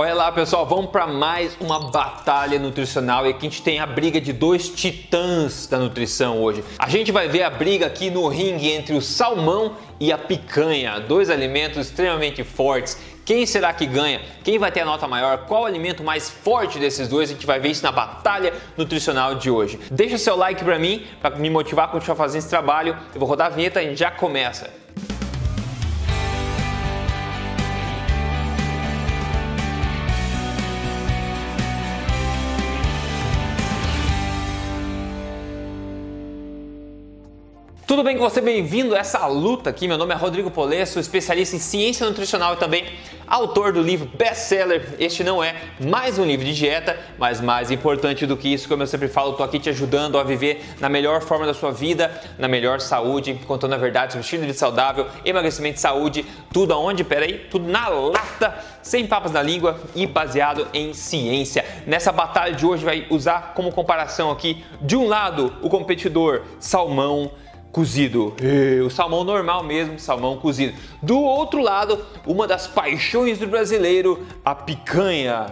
Olha lá, pessoal, vamos para mais uma batalha nutricional e aqui a gente tem a briga de dois titãs da nutrição hoje. A gente vai ver a briga aqui no ringue entre o salmão e a picanha, dois alimentos extremamente fortes. Quem será que ganha? Quem vai ter a nota maior? Qual o alimento mais forte desses dois? A gente vai ver isso na batalha nutricional de hoje. Deixa seu like para mim, para me motivar a continuar fazendo esse trabalho. Eu vou rodar a vinheta e já começa. Tudo bem com você? Bem-vindo a essa luta aqui. Meu nome é Rodrigo Polesso, especialista em ciência nutricional e também autor do livro best-seller. Este não é mais um livro de dieta, mas mais importante do que isso, como eu sempre falo, estou aqui te ajudando a viver na melhor forma da sua vida, na melhor saúde, contando a verdade sobre estilo de vida saudável, emagrecimento, saúde, tudo aonde? Peraí, tudo na lata, sem papas na língua e baseado em ciência. Nessa batalha de hoje vai usar como comparação aqui, de um lado, o competidor salmão cozido, o salmão normal mesmo, salmão cozido. Do outro lado, uma das paixões do brasileiro, a picanha.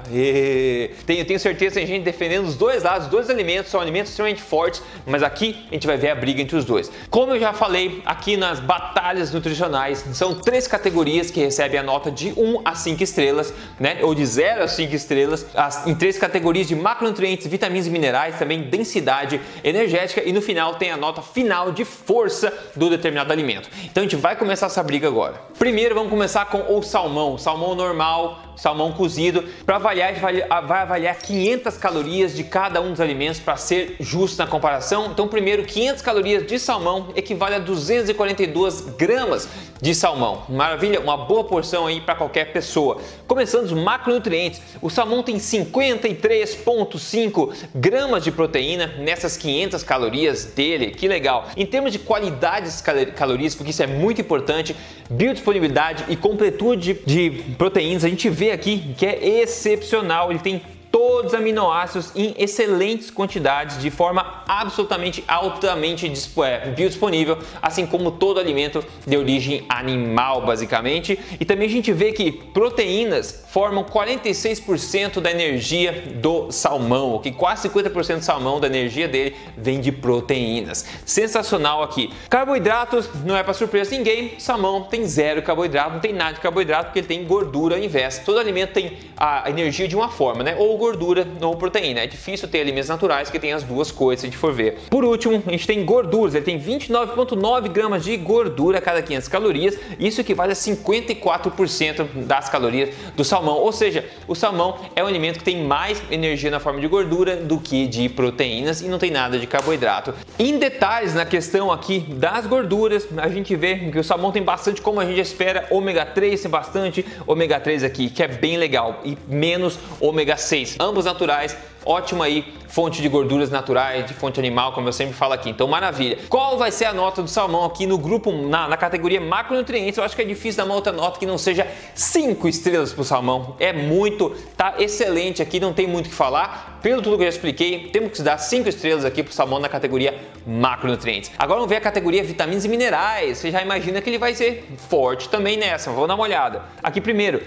Tenho, tenho certeza que tem gente defendendo os dois lados, os dois alimentos são alimentos extremamente fortes, mas aqui a gente vai ver a briga entre os dois. Como eu já falei aqui nas batalhas nutricionais, são três categorias que recebem a nota de 1 a 5 estrelas, né? Ou de 0 a 5 estrelas, em três categorias de macronutrientes, vitaminas e minerais, também densidade energética e no final tem a nota final de força do determinado alimento. Então a gente vai começar essa briga agora. Primeiro vamos começar com o salmão, salmão normal, salmão cozido. Para avaliar, vai, avaliar 500 calorias de cada um dos alimentos para ser justo na comparação. Então, primeiro, 500 calorias de salmão equivale a 242 gramas de salmão. Maravilha, uma boa porção aí para qualquer pessoa. Começando os macronutrientes, o salmão tem 53,5 gramas de proteína nessas 500 calorias dele. Que legal! Em termos de qualidade de calorias, porque isso é muito importante, biodisponibilidade e completude de proteínas, a gente vê aqui que é excepcional. Ele tem todos os aminoácidos em excelentes quantidades, de forma absolutamente altamente é, biodisponível, assim como todo alimento de origem animal, basicamente. E também a gente vê que proteínas formam 46% da energia do salmão, que quase 50% do salmão, da energia dele, vem de proteínas. Sensacional aqui. Carboidratos, não é para surpresa ninguém, salmão tem zero carboidrato, não tem nada de carboidrato, porque ele tem gordura invés. Todo alimento tem a energia de uma forma, né? Ou gordura ou proteína. É difícil ter alimentos naturais que tem as duas coisas, se a gente for ver. Por último, a gente tem gorduras. Ele tem 29,9 gramas de gordura a cada 500 calorias. Isso equivale a 54% das calorias do salmão. Ou seja, o salmão é um alimento que tem mais energia na forma de gordura do que de proteínas e não tem nada de carboidrato. Em detalhes, na questão aqui das gorduras, a gente vê que o salmão tem bastante, como a gente espera, ômega 3 tem bastante ômega 3 aqui, que é bem legal, e menos ômega 6 ambos naturais, ótima aí fonte de gorduras naturais, de fonte animal, como eu sempre falo aqui. Então, maravilha. Qual vai ser a nota do salmão aqui no grupo, na, na categoria macronutrientes? Eu acho que é difícil dar uma outra nota que não seja 5 estrelas para o salmão. É muito, tá excelente aqui, não tem muito o que falar. Pelo tudo que eu já expliquei, temos que dar 5 estrelas aqui para o salmão na categoria macronutrientes. Agora vamos ver a categoria vitaminas e minerais. Você já imagina que ele vai ser forte também nessa. Vamos dar uma olhada. Aqui primeiro,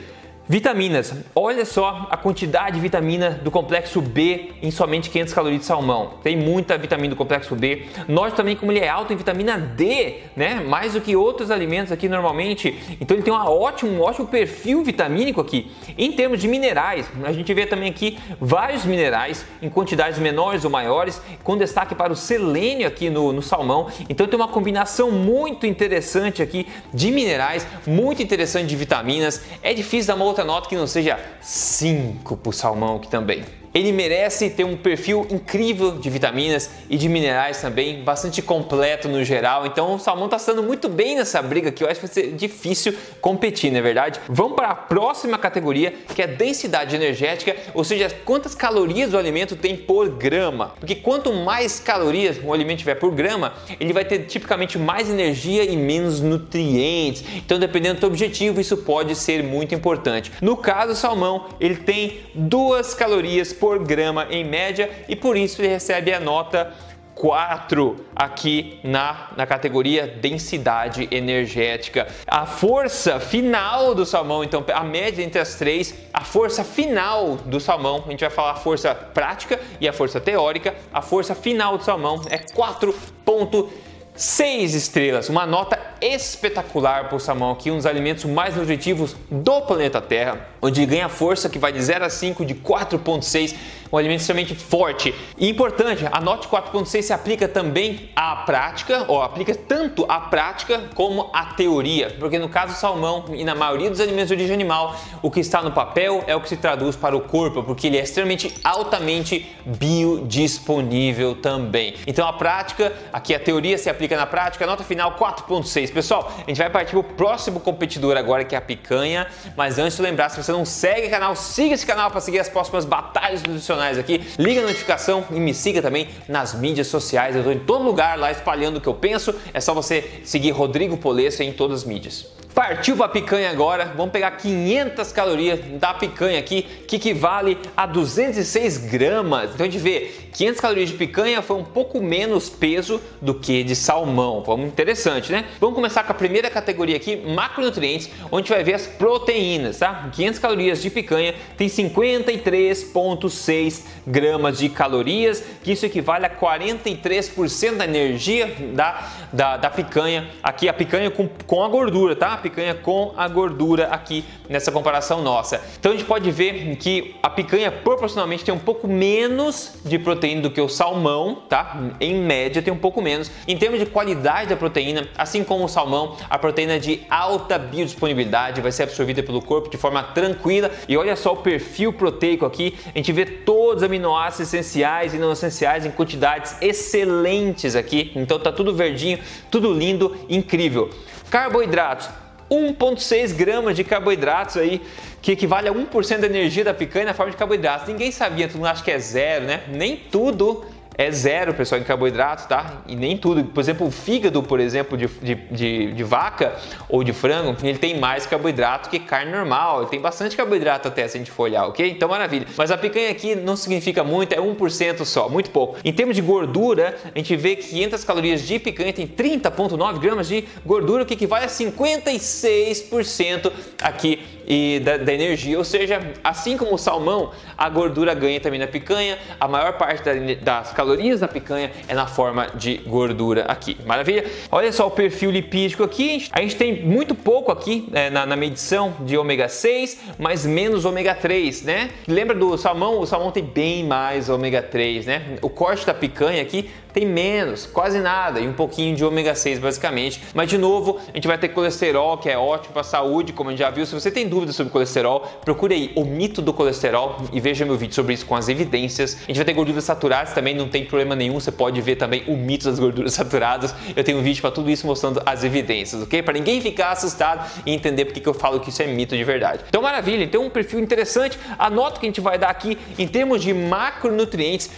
Vitaminas. Olha só a quantidade de vitamina do complexo B em somente 500 calorias de salmão. Tem muita vitamina do complexo B. Nós também como ele é alto em vitamina D, né? Mais do que outros alimentos aqui normalmente. Então ele tem uma ótimo, um ótimo perfil vitamínico aqui. Em termos de minerais, a gente vê também aqui vários minerais em quantidades menores ou maiores, com destaque para o selênio aqui no, no salmão. Então tem uma combinação muito interessante aqui de minerais, muito interessante de vitaminas. É difícil dar uma outra outra nota que não seja 5 para o salmão aqui também. Ele merece ter um perfil incrível de vitaminas e de minerais também, bastante completo no geral. Então o salmão está estando muito bem nessa briga que eu acho que vai ser difícil competir, não é verdade? Vamos para a próxima categoria, que é densidade energética, ou seja, quantas calorias o alimento tem por grama. Porque quanto mais calorias o alimento tiver por grama, ele vai ter tipicamente mais energia e menos nutrientes. Então, dependendo do objetivo, isso pode ser muito importante. No caso, o salmão, ele tem duas calorias por grama em média e por isso ele recebe a nota 4 aqui na, na categoria densidade energética. A força final do salmão, então a média entre as três, a força final do salmão, a gente vai falar a força prática e a força teórica, a força final do salmão é 4.6 estrelas, uma nota espetacular o salmão aqui, um dos alimentos mais nutritivos do planeta Terra, onde ganha força que vai de 0 a 5 de 4.6 um alimento extremamente forte. E importante, a Note 4.6 se aplica também à prática, ou aplica tanto à prática como à teoria, porque no caso do salmão e na maioria dos alimentos de origem animal, o que está no papel é o que se traduz para o corpo, porque ele é extremamente altamente biodisponível também. Então a prática, aqui a teoria se aplica na prática, nota final 4.6. Pessoal, a gente vai partir para o próximo competidor agora, que é a picanha, mas antes de lembrar, se você não segue o canal, siga esse canal para seguir as próximas batalhas nutricionais aqui. Liga a notificação e me siga também nas mídias sociais. Eu estou em todo lugar lá espalhando o que eu penso. É só você seguir Rodrigo Polesso em todas as mídias. Partiu para picanha agora, vamos pegar 500 calorias da picanha aqui, que equivale a 206 gramas. Então a gente vê, 500 calorias de picanha foi um pouco menos peso do que de salmão. Vamos interessante, né? Vamos começar com a primeira categoria aqui, macronutrientes, onde a gente vai ver as proteínas, tá? 500 calorias de picanha tem 53,6 gramas de calorias, que isso equivale a 43% da energia da, da, da picanha. Aqui a picanha com, com a gordura, tá? picanha com a gordura aqui nessa comparação nossa. Então a gente pode ver que a picanha proporcionalmente tem um pouco menos de proteína do que o salmão, tá? Em média tem um pouco menos. Em termos de qualidade da proteína, assim como o salmão, a proteína de alta biodisponibilidade vai ser absorvida pelo corpo de forma tranquila. E olha só o perfil proteico aqui, a gente vê todos os aminoácidos essenciais e não essenciais em quantidades excelentes aqui. Então tá tudo verdinho, tudo lindo, incrível. Carboidratos, 1,6 gramas de carboidratos aí, que equivale a 1% da energia da picanha na forma de carboidratos. Ninguém sabia, todo mundo acha que é zero, né? Nem tudo é zero, pessoal, em carboidratos, tá? E nem tudo. Por exemplo, o fígado, por exemplo, de, de, de, de, vaca ou de frango, ele tem mais carboidrato que carne normal. Ele tem bastante carboidrato até, se a gente for olhar, ok? Então, maravilha. Mas a picanha aqui não significa muito, é 1% só, muito pouco. Em termos de gordura, a gente vê que 500 calorias de picanha tem 30,9 gramas de gordura, o que equivale a 56% aqui e da, da, energia. Ou seja, assim como o salmão, a gordura ganha também na picanha. A maior parte da, das calorias da picanha é na forma de gordura aqui. Maravilha? Olha só o perfil lipídico aqui. A gente tem muito pouco aqui é, na, na, medição de ômega 6, mas menos ômega 3, né? Lembra do salmão? O salmão tem bem mais ômega 3, né? O corte da picanha aqui tem menos, quase nada, e um pouquinho de ômega 6 basicamente. Mas de novo, a gente vai ter colesterol, que é ótimo para a saúde, como a gente já viu. Se você tem dúvidas sobre colesterol, procure aí o mito do colesterol e veja meu vídeo sobre isso com as evidências. A gente vai ter gorduras saturadas também, não tem problema nenhum, você pode ver também o mito das gorduras saturadas. Eu tenho um vídeo para tudo isso mostrando as evidências, ok? Para ninguém ficar assustado e entender porque que eu falo que isso é mito de verdade. Então, maravilha, tem um perfil interessante. A nota que a gente vai dar aqui em termos de macronutrientes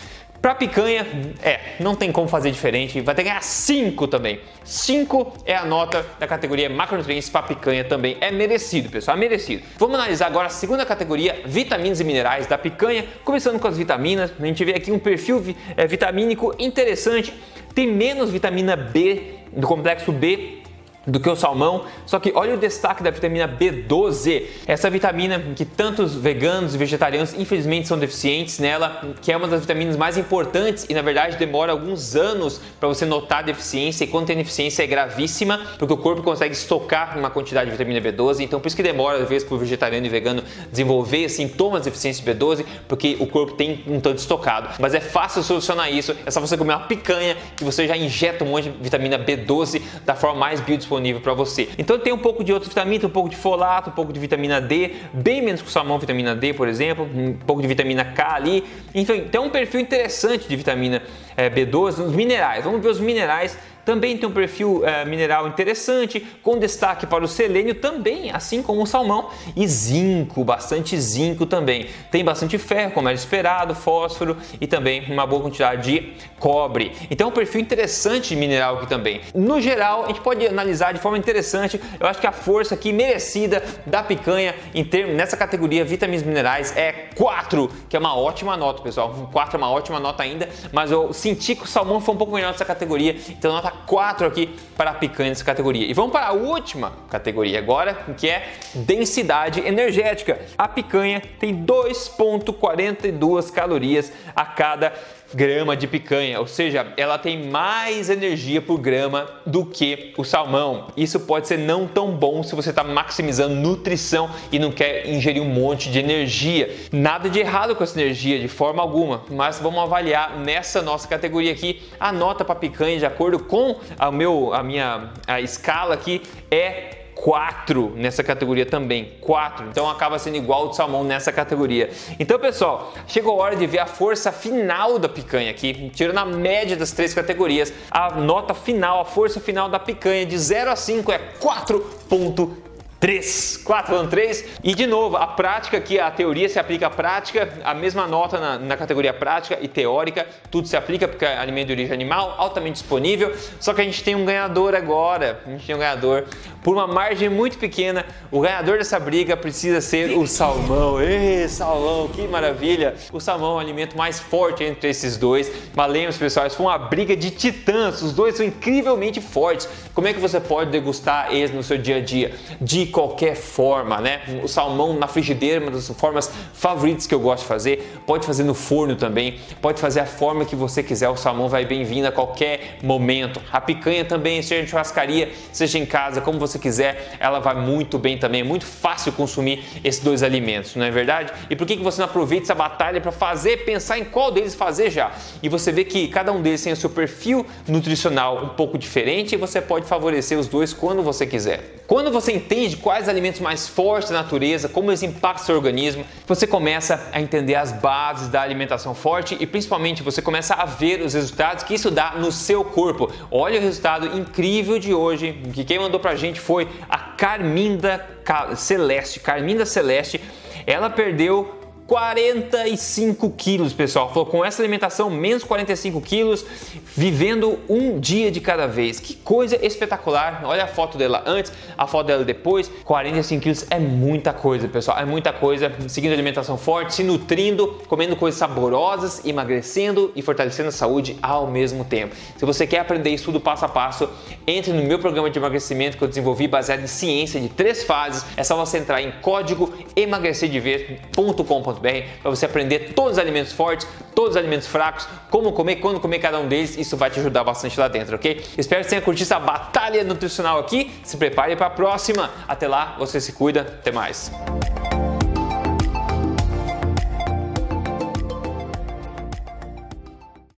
para picanha, é, não tem como fazer diferente, vai ter que ganhar 5 também. 5 é a nota da categoria macronutrientes para picanha também. É merecido, pessoal, é merecido. Vamos analisar agora a segunda categoria, vitaminas e minerais da picanha. Começando com as vitaminas, a gente vê aqui um perfil é, vitamínico interessante. Tem menos vitamina B do complexo B do que o salmão. Só que olha o destaque da vitamina B12, essa vitamina que tantos veganos e vegetarianos infelizmente são deficientes nela, que é uma das vitaminas mais importantes e na verdade demora alguns anos para você notar a deficiência e quando tem deficiência é gravíssima, porque o corpo consegue estocar uma quantidade de vitamina B12, então por isso que demora às vezes para o vegetariano e vegano desenvolver sintomas de deficiência de B12, porque o corpo tem um tanto estocado. Mas é fácil solucionar isso, é só você comer uma picanha que você já injeta um monte de vitamina B12 da forma mais biodisponível disponível para você. Então tem um pouco de outras vitaminas, um pouco de folato, um pouco de vitamina D, bem menos que o salmão, vitamina D, por exemplo, um pouco de vitamina K ali. Enfim, tem um perfil interessante de vitamina é, B12, os minerais. Vamos ver os minerais também tem um perfil é, mineral interessante, com destaque para o selênio também, assim como o salmão, e zinco, bastante zinco também. Tem bastante ferro, como era esperado, fósforo e também uma boa quantidade de cobre. Então, é um perfil interessante de mineral aqui também. No geral, a gente pode analisar de forma interessante. Eu acho que a força aqui merecida da picanha em termos nessa categoria vitaminas minerais é 4, que é uma ótima nota, pessoal. 4 é uma ótima nota ainda, mas eu senti que o salmão foi um pouco melhor nessa categoria, então nota 4 aqui para a picanha nessa categoria. E vamos para a última categoria agora, que é densidade energética. A picanha tem 2.42 calorias a cada grama de picanha, ou seja, ela tem mais energia por grama do que o salmão. Isso pode ser não tão bom se você está maximizando nutrição e não quer ingerir um monte de energia. Nada de errado com essa energia de forma alguma, mas vamos avaliar nessa nossa categoria aqui a nota para picanha de acordo com a, meu, a minha a escala aqui é 4 nessa categoria também, 4. Então acaba sendo igual o salmão nessa categoria. Então, pessoal, chegou a hora de ver a força final da picanha aqui, tirando a média das três categorias. A nota final, a força final da picanha de 0 a 5 é 4.3. 3, 4 falando 3. E de novo, a prática aqui, a teoria se aplica à prática, a mesma nota na, na, categoria prática e teórica, tudo se aplica porque é alimento de origem animal, altamente disponível. Só que a gente tem um ganhador agora, a gente tem um ganhador por uma margem muito pequena. O ganhador dessa briga precisa ser o salmão. Ei, salmão, que maravilha! O salmão é o alimento mais forte entre esses dois. Mas lembre pessoal, isso foi uma briga de titãs. Os dois são incrivelmente fortes. Como é que você pode degustar eles no seu dia a dia? De qualquer forma, né? O salmão na frigideira, é uma das formas favoritas que eu gosto de fazer. Pode fazer no forno também. Pode fazer a forma que você quiser. O salmão vai bem-vindo a qualquer momento. A picanha também, seja em churrascaria, seja em casa, como você quiser, ela vai muito bem também. É muito fácil consumir esses dois alimentos, não é verdade? E por que você não aproveita essa batalha para fazer, pensar em qual deles fazer já? E você vê que cada um deles tem o seu perfil nutricional um pouco diferente e você pode favorecer os dois quando você quiser. Quando você entende quais alimentos mais fortes da natureza, como eles impactam seu organismo, você começa a entender as bases da alimentação forte e principalmente você começa a ver os resultados que isso dá no seu corpo. Olha o resultado incrível de hoje, que quem mandou pra gente foi a Carminda Celeste. Carminda Celeste, ela perdeu 45 quilos, pessoal. Falou com essa alimentação, menos 45 quilos, vivendo um dia de cada vez. Que coisa espetacular. Olha a foto dela antes, a foto dela depois. 45 quilos é muita coisa, pessoal. É muita coisa. Seguindo alimentação forte, se nutrindo, comendo coisas saborosas, emagrecendo e fortalecendo a saúde ao mesmo tempo. Se você quer aprender isso tudo passo a passo, entre no meu programa de emagrecimento que eu desenvolvi baseado em ciência de três fases. É só você entrar em código emagrecerdever.com.br para você aprender todos os alimentos fortes, todos os alimentos fracos, como comer, quando comer cada um deles. Isso vai te ajudar bastante lá dentro, ok? Espero que tenha curtido essa batalha nutricional aqui. Se prepare para a próxima. Até lá, você se cuida. Até mais.